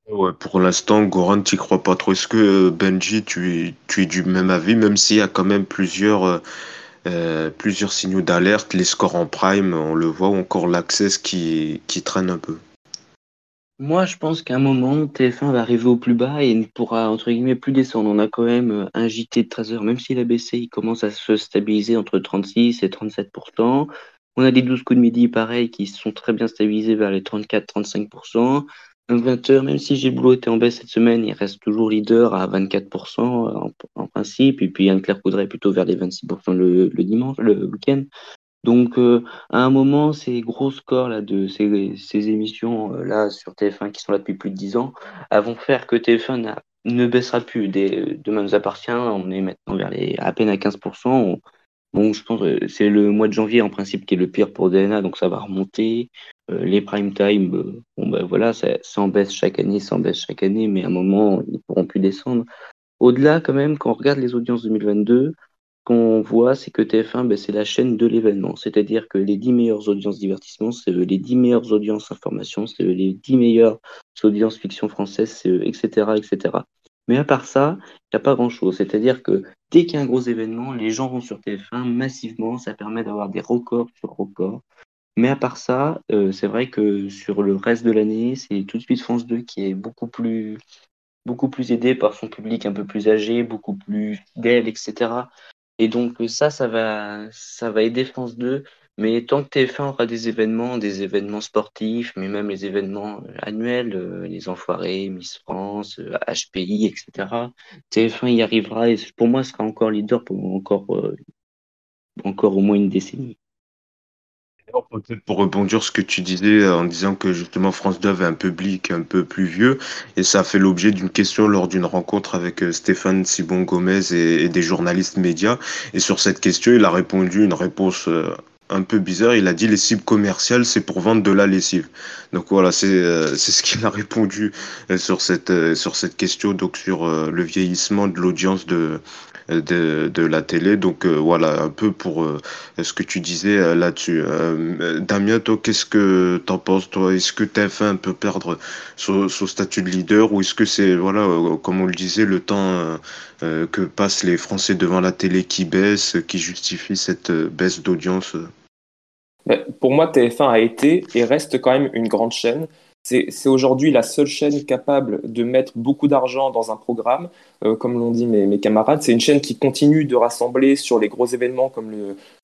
Ouais, pour l'instant, Goran, tu crois pas trop. Est-ce que euh, Benji, tu tu es du même avis, même s'il y a quand même plusieurs. Euh, plusieurs signaux d'alerte, les scores en prime, on le voit, ou encore l'access qui, qui traîne un peu. Moi, je pense qu'à un moment, TF1 va arriver au plus bas et ne pourra, entre guillemets, plus descendre. On a quand même euh, un JT de 13 heures, même s'il a baissé, il commence à se stabiliser entre 36 et 37%. On a des 12 coups de midi, pareil, qui sont très bien stabilisés vers les 34-35%. Un 20h, même si Boulot était en baisse cette semaine, il reste toujours leader à 24% en, principe. Et puis Anne-Claire Coudray plutôt vers les 26% le, le, dimanche, le week-end. Donc euh, à un moment, ces gros scores là de ces, ces émissions euh, là sur TF1 qui sont là depuis plus de 10 ans, vont faire que TF1 ne baissera plus. Des, demain nous appartient, on est maintenant vers les à peine à 15%. Bon, je pense que c'est le mois de janvier en principe qui est le pire pour DNA, donc ça va remonter. Euh, les prime time, euh, bon ben voilà, ça, en baisse chaque année, ça en baisse chaque année, mais à un moment, ils ne pourront plus descendre. Au-delà, quand même, quand on regarde les audiences 2022, ce qu'on voit, c'est que TF1, ben, c'est la chaîne de l'événement. C'est-à-dire que les 10 meilleures audiences divertissement, c'est les 10 meilleures audiences information, c'est les 10 meilleures audiences fiction française, etc., etc. Mais à part ça, il n'y a pas grand-chose. C'est-à-dire que dès qu'il y a un gros événement, les gens vont sur TF1 massivement. Ça permet d'avoir des records sur records. Mais à part ça, euh, c'est vrai que sur le reste de l'année, c'est tout de suite France 2 qui est beaucoup plus, beaucoup plus aidé par son public un peu plus âgé, beaucoup plus fidèle, etc. Et donc ça, ça va, ça va aider France 2. Mais tant que TF1 aura des événements, des événements sportifs, mais même les événements euh, annuels, euh, les Enfoirés, Miss France, HPI, etc., TF1 y arrivera et pour moi, sera encore leader pour encore, encore au moins une décennie. pour rebondir ce que tu disais en disant que justement France 2 avait un public un peu plus vieux et ça a fait l'objet d'une question lors d'une rencontre avec euh, Stéphane Sibon Gomez et, des journalistes médias et sur cette question il a répondu une réponse euh, un peu bizarre il a dit les cibles commerciales c'est pour vendre de la lessive donc voilà c'est euh, ce qu'il a répondu sur cette sur cette question donc sur le vieillissement de l'audience de la télé. Donc euh, voilà, un peu pour euh, ce que tu disais euh, là-dessus. Damien, toi, qu'est-ce que t'en penses, toi? Est-ce que TF1 peut perdre son, son, statut de leader ou est-ce que c'est, voilà, comme on le disait, le temps que passent les Français devant la télé qui baisse, qui justifie cette baisse d'audience Pour moi, TF1 a été et reste quand même une grande chaîne. C'est aujourd'hui la seule chaîne capable de mettre beaucoup d'argent dans un programme, euh, comme l'ont dit mes, camarades. C'est une chaîne qui continue de rassembler sur les gros événements, comme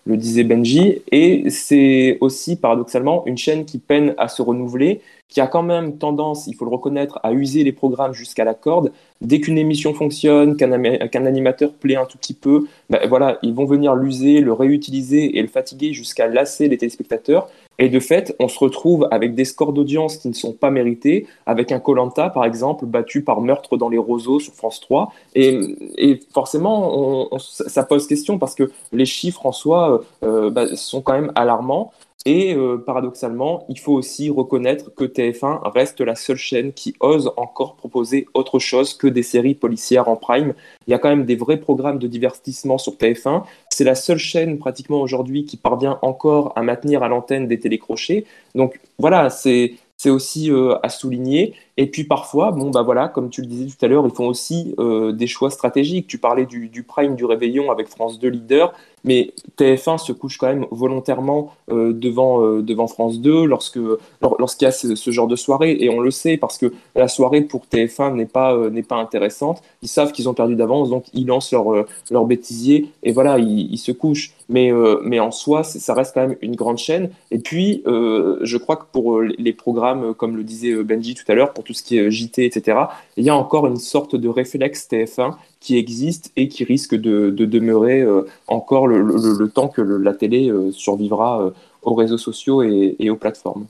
le disait Benji. Et c'est aussi, paradoxalement, une chaîne qui peine à se renouveler, qui a quand même tendance, il faut le reconnaître, à user les programmes jusqu'à la corde. Dès qu'une émission fonctionne, qu'un animateur plaît un tout petit peu, ben voilà, ils vont venir l'user, le réutiliser et le fatiguer jusqu'à lasser les téléspectateurs. Et de fait, on se retrouve avec des scores d'audience qui ne sont pas mérités, avec un Colanta, par exemple, battu par Meurtre dans les roseaux sur France 3. Et, forcément, ça pose question parce que les chiffres en soi euh, bah, sont quand même alarmants. Et euh, paradoxalement, il faut aussi reconnaître que TF1 reste la seule chaîne qui ose encore proposer autre chose que des séries policières en prime. Il y a quand même des vrais programmes de divertissement sur TF1. C'est la seule chaîne pratiquement aujourd'hui qui parvient encore à maintenir à l'antenne des télécrochets. Donc voilà, c'est aussi euh, à souligner. Et puis parfois, bon bah voilà, comme tu le disais tout à l'heure, ils font aussi euh, des choix stratégiques. Tu parlais du, prime du réveillon avec France 2 leader, mais TF1 se couche quand même volontairement euh, devant, euh, devant France 2 lorsque, lorsqu'il y a ce, genre de soirée. Et on le sait parce que la soirée pour TF1 n'est pas, n'est pas intéressante. Ils savent qu'ils ont perdu d'avance, donc ils lancent leur, leur bêtisier et voilà, ils, ils se couchent. Mais, mais en soi, ça reste quand même une grande chaîne. Et puis, je crois que pour les programmes, comme le disait Benji tout à l'heure, pour tout ce qui est JT, etc., il y a encore une sorte de réflexe TF1 qui existe et qui risque de, demeurer euh, encore le, temps que la télé euh, survivra euh, aux réseaux sociaux et, aux plateformes.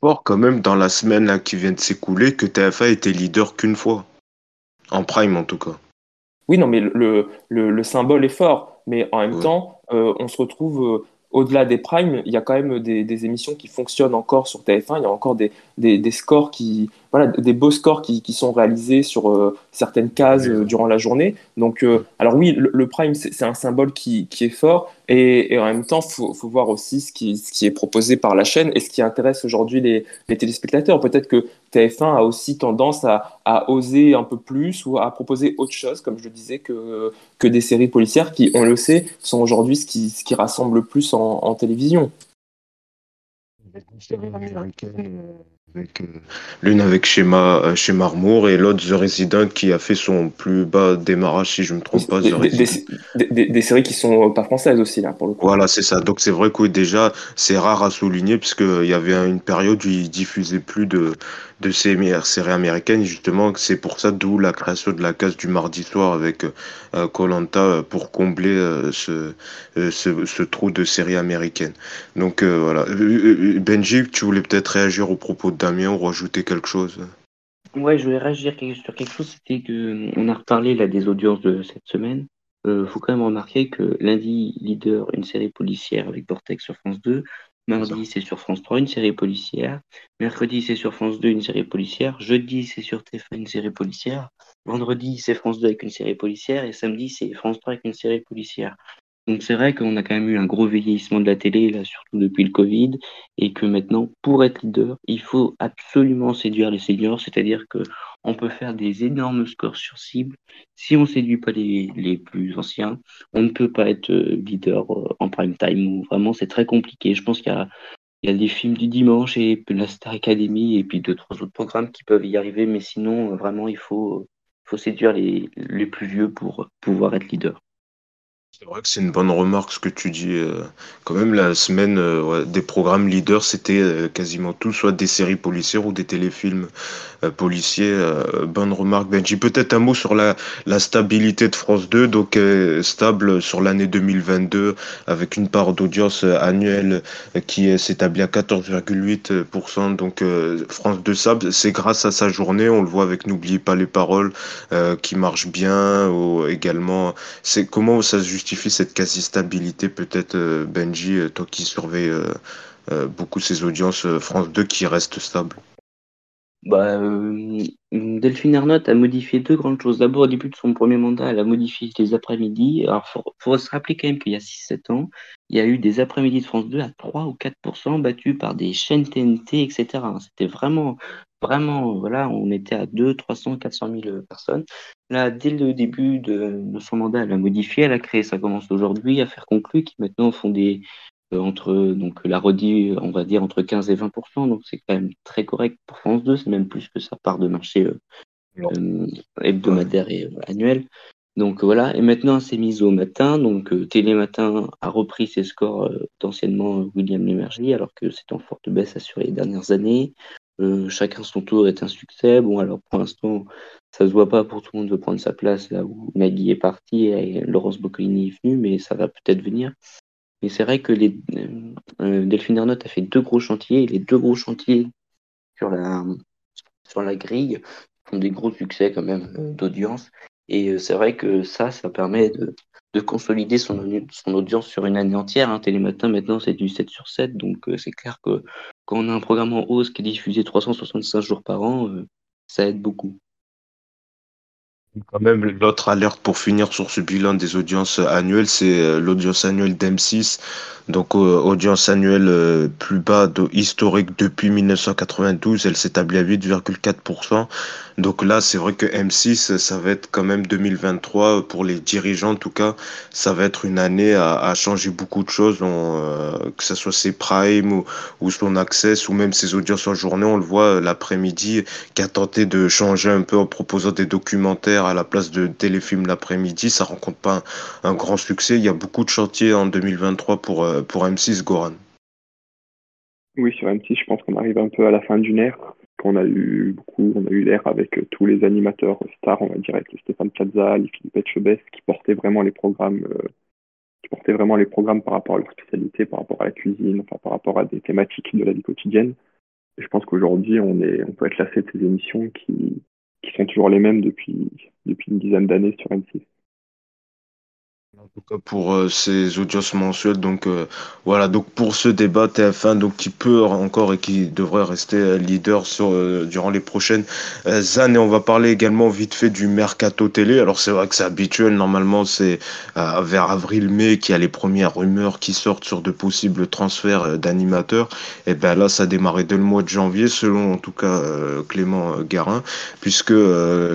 Fort quand même dans la semaine qui vient de s'écouler que TFA était leader qu'une fois. En prime en tout cas. Oui, non, mais le, le, symbole est fort. Mais en même temps, on se retrouve au-delà des primes, il y a quand même des, émissions qui fonctionnent encore sur TF1. Il y a encore des, des, des scores qui, voilà, des beaux scores qui, qui sont réalisés sur euh, certaines cases euh, durant la journée. Donc, euh, alors oui, le, prime, c'est un symbole qui, qui, est fort. Et, et en même temps, faut, faut voir aussi ce qui, ce qui est proposé par la chaîne et ce qui intéresse aujourd'hui les, les, téléspectateurs. Peut-être que TF1 a aussi tendance à, à, oser un peu plus ou à proposer autre chose, comme je le disais, que, que des séries policières qui, on le sait, sont aujourd'hui ce qui, ce qui rassemble le plus en, en télévision. Euh, l'une avec Schéma, euh, chez Marmour et l'autre The Resident qui a fait son plus bas démarrage, si je ne me trompe pas. Des, des, des, séries qui sont pas françaises aussi, là, pour le coup. Voilà, c'est ça. Donc c'est vrai que déjà, c'est rare à souligner, puisqu'il y avait une période où ils diffusaient plus de, de ces séries américaines. Justement, c'est pour ça d'où la création de la case du mardi soir avec Colanta euh, pour combler ce, ce, ce, trou de séries américaines. Donc voilà. Benji, tu voulais peut-être réagir au propos de Damien ou rajouter quelque chose? Ouais, je voulais réagir sur quelque chose, c'était que on a reparlé là des audiences de cette semaine. Euh, faut quand même remarquer que lundi, leader, une série policière avec Vortex sur France 2. Mardi, c'est sur France 3, une série policière. Mercredi, c'est sur France 2, une série policière. Jeudi, c'est sur TF1, une série policière. Vendredi, c'est France 2 avec une série policière. Et samedi, c'est France 3 avec une série policière. Donc c'est vrai qu'on a quand même eu un gros vieillissement de la télé, là, surtout depuis le Covid, et que maintenant, pour être leader, il faut absolument séduire les seniors, c'est-à-dire que on peut faire des énormes scores sur cible. Si on séduit pas les, plus anciens, on ne peut pas être euh, leader euh, en prime time. Vraiment, c'est très compliqué. Je pense qu'il y a, il films du dimanche et la Star Academy et puis deux, trois autres programmes qui peuvent y arriver, mais sinon, vraiment, il faut, séduire les plus vieux pour pouvoir être leader. C'est vrai que c'est une bonne remarque ce que tu dis. euh, Quand même, la semaine euh, des programmes leaders, c'était euh, quasiment tout, soit des séries policières ou des téléfilms policiers. Bonne remarque, Benji. Peut-être un mot sur la, la stabilité de France 2, donc stable sur l'année 2022, avec une part d'audience annuelle qui s'établit à 14,8%. Donc France 2 stable, c'est grâce à sa journée, on le voit avec N'oubliez pas les paroles, qui marche bien, ou également c'est comment ça se justifie cette quasi-stabilité, peut-être euh, Benji, euh, toi qui surveilles euh, beaucoup ces audiences France 2 qui restent stables? Bah, euh, Delphine Ernotte a modifié deux grandes choses. D'abord, au début de son premier mandat, elle a modifié les après-midi. Alors, faut, faut se rappeler quand même qu'il y a 6-7 ans, il y a eu des après-midi de France 2 à 3 ou 4% battus par des chaînes TNT, etc. C'était vraiment, vraiment, voilà, on était à 2, 300, 400 000 personnes. Là, dès le début de, son mandat, elle a modifié, elle a créé, ça commence aujourd'hui, à faire conclure, qui maintenant font des, entre donc la redit, on va dire entre 15 et 20% donc c'est quand même très correct pour France 2, c'est même plus que sa part de marché euh, euh, hebdomadaire et euh, annuel. Donc voilà, et maintenant elle s'est mise au matin, donc euh, Télématin a repris ses scores euh, d'anciennement euh, William Lémergie, alors que c'est en forte baisse sur les dernières années. Euh, chacun son tour est un succès. Bon, alors pour l'instant, ça se voit pas pour tout le monde de prendre sa place là où Nagui est parti et Laurence Boccolini est venue, mais ça va peut-être venir. Mais c'est vrai que les, euh, euh, Delphine Ernotte a fait deux gros chantiers, et les deux gros chantiers sur la, sur la grille font des gros succès quand même euh, d'audience. Et c'est vrai que ça, ça permet de, de consolider son, son audience sur une année entière. Hein. Télématin, maintenant, c'est du 7 sur 7. Donc, c'est clair que quand on a un programme en hausse qui est diffusé 365 jours par an, ça aide beaucoup. Quand même, l'autre alerte pour finir sur ce bilan des audiences annuelles, c'est euh, l'audience annuelle d'M6. Donc, euh, audience annuelle euh, plus bas de, historique depuis 1992, elle s'établit à 8,4%. Donc là, c'est vrai que M6, ça va être quand même 2023, pour les dirigeants en tout cas, ça va être une année à, changer beaucoup de choses, que ce soit ses primes ou, ou son access ou même ses audiences en journée. On le voit l'après-midi qui a tenté de changer un peu en proposant des documentaires à la place de téléfilms l'après-midi. Ça rencontre pas un, grand succès. Il y a beaucoup de chantiers en 2023 pour, euh, pour M6 Goran. Oui, sur M6, je pense qu'on arrive un peu à la fin d'une ère. qu'on a eu beaucoup, on a eu l'ère avec euh, tous les animateurs stars, on va dire, avec Stéphane Plaza, les Philippe Etchebest, qui portaient vraiment les programmes, euh, qui portaient vraiment les programmes par rapport à leur spécialité, par rapport à la cuisine, enfin, par rapport à des thématiques de la vie quotidienne. Je pense qu'aujourd'hui, on on peut être lassé de ces émissions qui, qui sont toujours les mêmes depuis, depuis une dizaine d'années sur M6. En tout cas pour euh, ces audiences mensuelles. Donc euh, voilà, donc pour ce débat TF1, donc qui peut encore et qui devrait rester euh, leader sur euh, durant les prochaines euh, années. On va parler également vite fait du mercato télé. Alors c'est vrai que c'est habituel. Normalement c'est euh, vers avril-mai qu'il y a les premières rumeurs qui sortent sur de possibles transferts d'animateurs. Et ben là ça a démarré dès le mois de janvier, selon en tout cas Clément Garin, puisque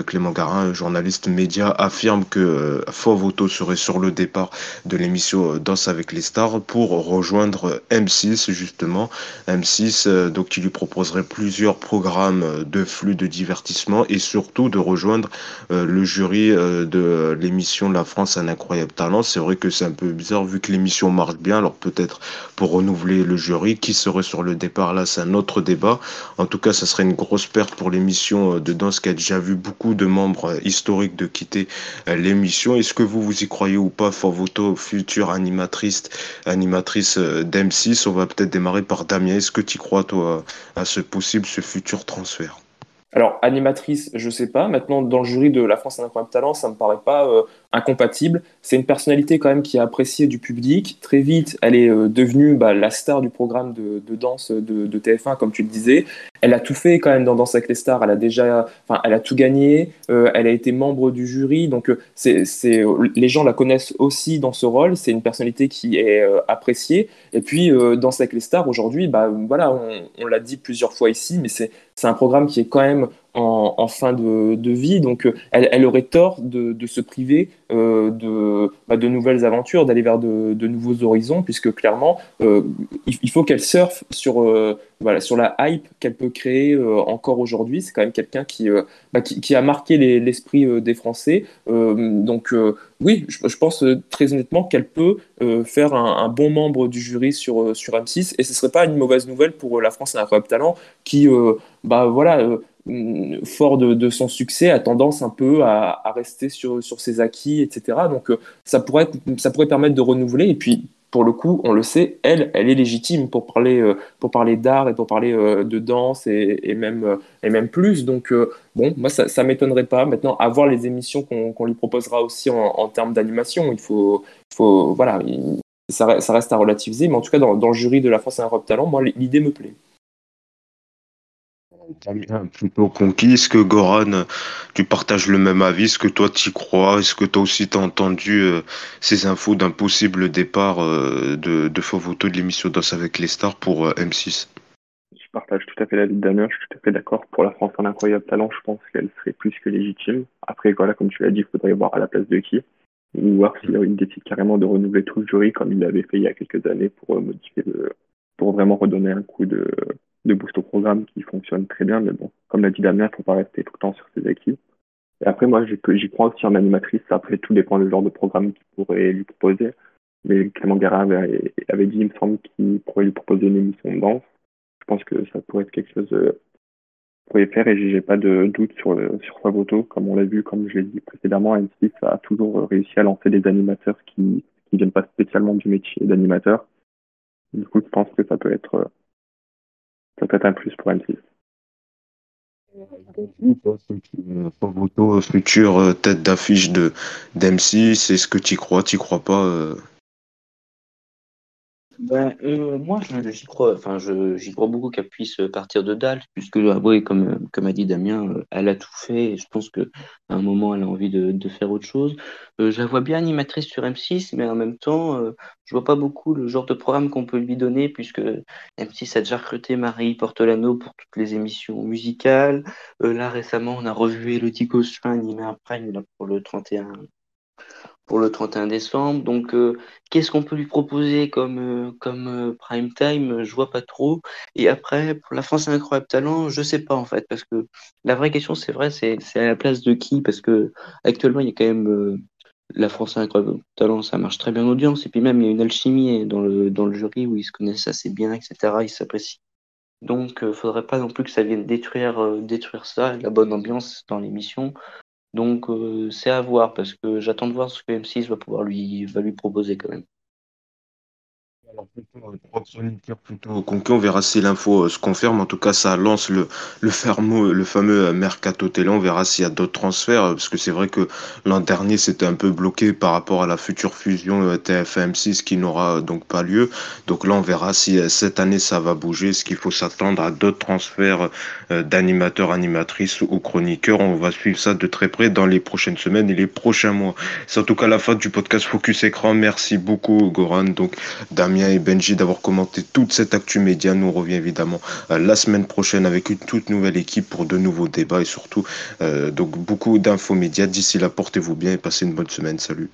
Clément Garin, journaliste média, affirme que Fovoto serait sur le départ de l'émission euh, Danse avec les stars pour rejoindre M6 justement. M6 euh, donc qui lui proposerait plusieurs programmes euh, de flux de divertissement et surtout de rejoindre euh, le jury euh, de l'émission La France un incroyable talent. C'est vrai que c'est un peu bizarre vu que l'émission marche bien. Alors peut-être pour renouveler le jury, qui serait sur le départ? Là, c'est un autre débat. En tout cas, ça serait une grosse perte pour l'émission euh, de danse qui a déjà vu beaucoup de membres euh, historiques de quitter euh, l'émission. Est-ce que vous vous y croyez ou pas, Fovoto, future animatrice, animatrice euh, d'M6 On va peut-être démarrer par Damien. Est-ce que tu crois, toi, à ce possible, ce futur transfert? Alors, animatrice, je sais pas. Maintenant, dans le jury de La France a un incroyable talent, ça me paraît pas euh, incompatible. C'est une personnalité quand même qui est appréciée du public. Très vite, elle est euh, devenue bah, la star du programme de, danse de, de, TF1, comme tu le disais. Elle a tout fait quand même dans Danse avec les stars. Elle a déjà, enfin, elle a tout gagné. Euh, elle a été membre du jury, donc les gens la connaissent aussi dans ce rôle. C'est une personnalité qui est appréciée. Et puis, Danse avec les stars aujourd'hui, bah voilà, on l'a dit plusieurs fois ici, mais c'est, c'est un programme qui est quand même en, fin de, vie. Donc, elle, aurait tort de, se priver de, bah, de nouvelles aventures, d'aller vers de, nouveaux horizons, puisque clairement, il, faut qu'elle surfe sur, la hype qu'elle peut créer encore aujourd'hui. C'est quand même quelqu'un qui, bah, a marqué l'esprit des Français. donc, oui, je, pense très honnêtement qu'elle peut faire un, bon membre du jury sur, sur M6, et ce ne serait pas une mauvaise nouvelle pour la France à incroyable talent, qui, bah voilà, fort de, son succès, a tendance un peu à, rester sur, sur, ses acquis, etc. Donc ça, pourrait, ça pourrait permettre de renouveler. Et puis, pour le coup, on le sait, elle, elle est légitime pour parler, pour parler d'art et pour parler de danse et, même, et même plus. Donc, bon, moi, ça ne m'étonnerait pas. Maintenant, à voir les émissions qu'on lui proposera aussi en, termes d'animation, il faut, faut voilà, ça, reste à relativiser. Mais en tout cas, dans, dans le jury de la France Europe Talent, moi, l'idée me plaît plutôt conquis. Est-ce que Goran, tu partages le même avis? Est-ce que toi tu crois? Est-ce que toi aussi tu as entendu euh, ces infos d'un possible départ euh, de, de Fovoto de l'émission Danse avec les stars pour euh, M6 Je partage tout à fait l'avis de Damien, je suis tout à fait d'accord. Pour la France en incroyable talent, je pense qu'elle serait plus que légitime. Après, voilà, comme tu l'as dit, il faudrait voir à la place de qui. Ou voir s'il décide carrément de renouveler tout le jury comme il l'avait fait il y a quelques années pour modifier le, pour vraiment redonner un coup de, de boost au programme qui fonctionne très bien. Mais bon, comme l'a dit Damien, il faut pas rester tout le temps sur ses acquis. Et après, moi, j'y crois aussi en animatrice. Après, tout dépend du genre de programme qu'il pourrait lui proposer. Mais Clément Gara avait, dit, il me semble, qu'il pourrait lui proposer une émission de danse. Je pense que ça pourrait être quelque chose euh, pourrait faire et j'ai pas de doute sur, sur sa. Comme on l'a vu, comme je l'ai dit précédemment, M6 a toujours réussi à lancer des animateurs qui ne viennent pas spécialement du métier d'animateur. Du coup, je pense que ça peut être ça peut être un plus pour M6. Photo future euh, tête d'affiche de d'M6, est-ce que tu crois, tu crois pas euh? Ben, euh, moi, j'y crois, enfin, j'y crois beaucoup qu'elle puisse partir de dalle, puisque, ah, comme, comme a dit Damien, euh, elle a tout fait, et je pense qu'à un moment, elle a envie de, de faire autre chose. Euh, je la vois bien animatrice sur M6, mais en même temps, euh, je vois pas beaucoup le genre de programme qu'on peut lui donner, puisque M6 a déjà recruté Marie Portolano pour toutes les émissions musicales. là, récemment, on a revu Elodie Gosselin animé un prime là, pour le 31 pour le 31 décembre. Donc, euh, qu'est-ce qu'on peut lui proposer comme, euh, comme euh, prime time? Je vois pas trop. Et après, pour la France incroyable talent, je sais pas en fait, parce que la vraie question, c'est vrai, c'est à la place de qui? Parce que actuellement, il y a quand même la France incroyable talent, ça marche très bien en audience. Et puis même, il y a une alchimie dans le, dans le jury où ils se connaissent assez bien, etc. Ils s'apprécient. Donc, il faudrait pas non plus que ça vienne détruire, détruire ça, la bonne ambiance dans l'émission. Donc euh, c'est à voir parce que j'attends de voir ce que M6 va pouvoir lui, va lui proposer quand même plutôt, plutôt On verra si l'info euh, se confirme. En tout cas, ça lance le, le, fameux, le fameux mercato télé. On verra s'il y a d'autres transferts. Euh, parce que c'est vrai que l'an dernier, c'était un peu bloqué par rapport à la future fusion euh, TF1-M6 qui n'aura donc pas lieu. Donc là, on verra si cette année, ça va bouger. Est-ce qu'il faut s'attendre à d'autres transferts d'animateurs, animatrices ou chroniqueurs On va suivre ça de très près dans les prochaines semaines et les prochains mois. C'est en tout cas la fin du podcast Focus Écran. Merci beaucoup, Goran. Donc, Damien et Benji d'avoir commenté toute cette actu média. Nous revient évidemment euh, la semaine prochaine avec une toute nouvelle équipe pour de nouveaux débats et surtout euh, donc beaucoup d'infos médias. D'ici là, portez-vous bien et passez une bonne semaine. Salut.